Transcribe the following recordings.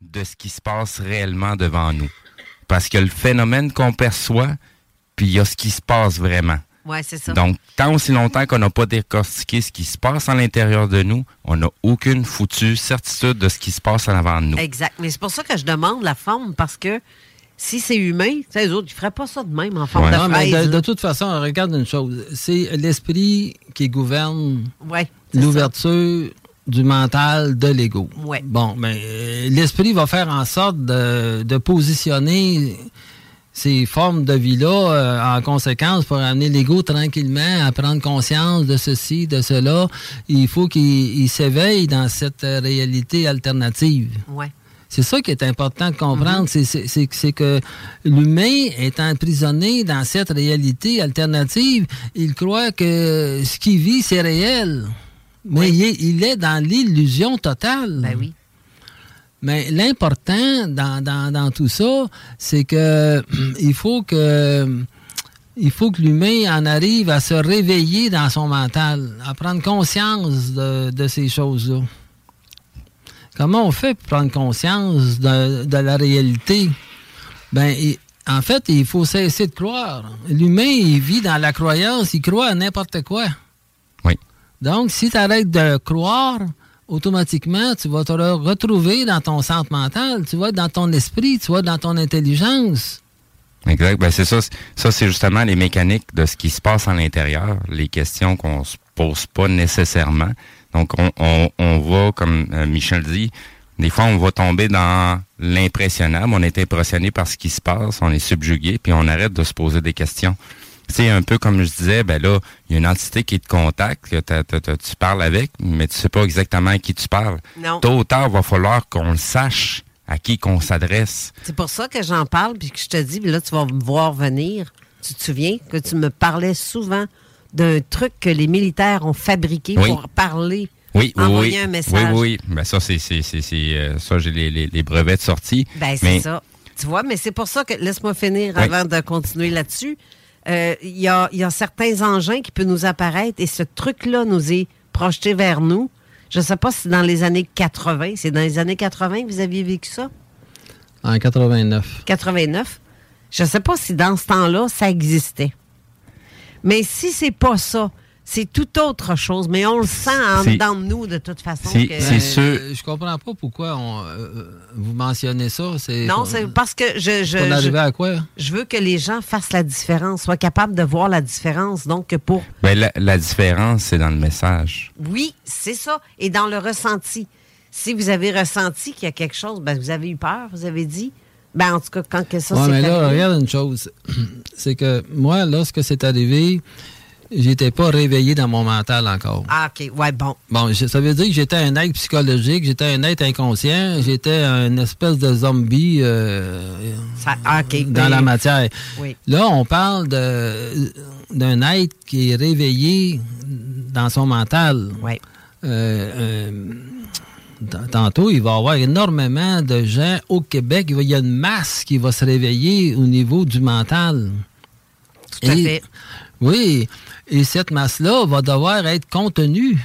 De ce qui se passe réellement devant nous. Parce que le phénomène qu'on perçoit, puis il y a ce qui se passe vraiment. Ouais, c'est ça. Donc, tant aussi longtemps qu'on n'a pas décortiqué ce qui se passe à l'intérieur de nous, on n'a aucune foutue certitude de ce qui se passe en avant de nous. Exact. Mais c'est pour ça que je demande la forme, parce que si c'est humain, les autres, ils feraient pas ça de même en forme Ouais. de Non, mais de, toute façon, regarde une chose. C'est l'esprit qui gouverne Ouais, l'ouverture du mental de l'ego. Ouais. Bon, mais euh, l'esprit va faire en sorte de, de positionner ces formes de vie-là euh, en conséquence pour amener l'ego tranquillement à prendre conscience de ceci, de cela. Il faut qu'il il s'éveille dans cette réalité alternative. Ouais. C'est ça qui est important de comprendre, Mhm. c'est- que l'humain est emprisonné dans cette réalité alternative. Il croit que ce qu'il vit, c'est réel. Mais Oui. il, est, il est dans l'illusion totale. Ben oui. Mais l'important dans, dans- dans tout ça, c'est que il faut que il faut que l'humain en arrive à se réveiller dans son mental, à prendre conscience de, de ces choses-là. Comment on fait pour prendre conscience de, de la réalité? Ben, en fait, il faut cesser de croire. L'humain, il vit dans la croyance, il croit à n'importe quoi. Oui. Donc, si tu arrêtes de croire, automatiquement, tu vas te re- retrouver dans ton centre mental, tu vas être dans ton esprit, tu vas être dans ton intelligence. Exact. Ben, c'est ça. Ça, c'est justement les mécaniques de ce qui se passe à l'intérieur, les questions qu'on se pose pas nécessairement. Donc, on, on, on va, comme euh, Michel dit, des fois, on va tomber dans l'impressionnable. On est impressionné par ce qui se passe, on est subjugué, puis on arrête de se poser des questions. C'est un peu comme je disais, ben là, il y a une entité qui te contacte, que t'as- tu parles avec, mais tu sais pas exactement à qui tu parles. Non. Tôt ou tard, va falloir qu'on le sache à qui qu'on s'adresse. C'est pour ça que j'en parle, puis que je te dis, puis là, tu vas me voir venir. Tu te souviens que tu me parlais souvent d'un truc que les militaires ont fabriqué Oui. pour parler, Oui, oui, envoyer oui. un message. Oui, oui, oui. Ben ça, c'est, c'est, c'est, c'est, euh, ça, j'ai les, les, les brevets de sortie. Ben, c'est Mais- ça. Tu vois, mais c'est pour ça que, laisse-moi finir Oui. avant de continuer là-dessus. Euh, Il y, a, il y a certains engins qui peuvent nous apparaître et ce truc-là nous est projeté vers nous. Je ne sais pas si c'est dans les années 80. C'est dans les années 80 que vous aviez vécu ça? En 89. 89. Je ne sais pas si dans ce temps-là, ça existait. Mais si c'est pas ça, c'est tout autre chose. Mais on le sent en dedans de nous, de toute façon. c'est- que- sûr. Euh, je comprends pas pourquoi on, euh, euh, vous mentionnez ça. Non, c'est parce que je, je, pour je- arriver à quoi? je veux que les gens fassent la différence, soient capables de voir la différence. Donc, pour Ben, la, la différence, c'est dans le message. oui, c'est ça. Et dans le ressenti. Si vous avez ressenti qu'il y a quelque chose, ben, vous avez eu peur, vous avez dit. Ben, en tout cas, quand que ça Ouais, mais là, arrivé- regarde une chose. C'est que moi, lorsque c'est arrivé, j'étais pas réveillé dans mon mental encore. Ah, OK. Ouais, bon. Bon, je- ça veut dire que j'étais un être psychologique, j'étais un être inconscient, j'étais une espèce de zombie euh, Ça- ah, dans Oui. la matière. Oui. Là, on parle de- d'un être qui est réveillé dans son mental. Oui. Euh, euh, tantôt, il va y avoir énormément de gens au Québec. Il va- il y a une masse qui va se réveiller au niveau du mental. Tout à Et fait. Oui, et cette masse-là va devoir être contenue.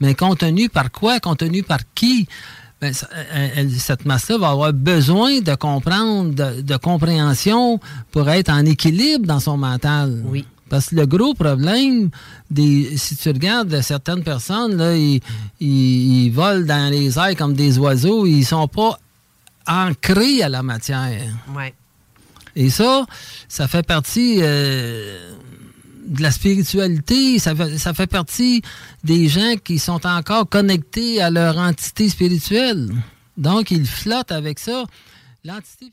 Mais contenue par quoi? Contenue par qui? Ben, cette masse-là va avoir besoin de comprendre, de, compréhension pour être en équilibre dans son mental. Oui. Parce que le gros problème, des, si tu regardes certaines personnes, là, ils, volent dans les airs comme des oiseaux, ils sont pas ancrés à la matière. Ouais. Et ça, ça fait partie euh, de la spiritualité, ça fait, ça fait partie des gens qui sont encore connectés à leur entité spirituelle. Donc, ils flottent avec ça. L'entité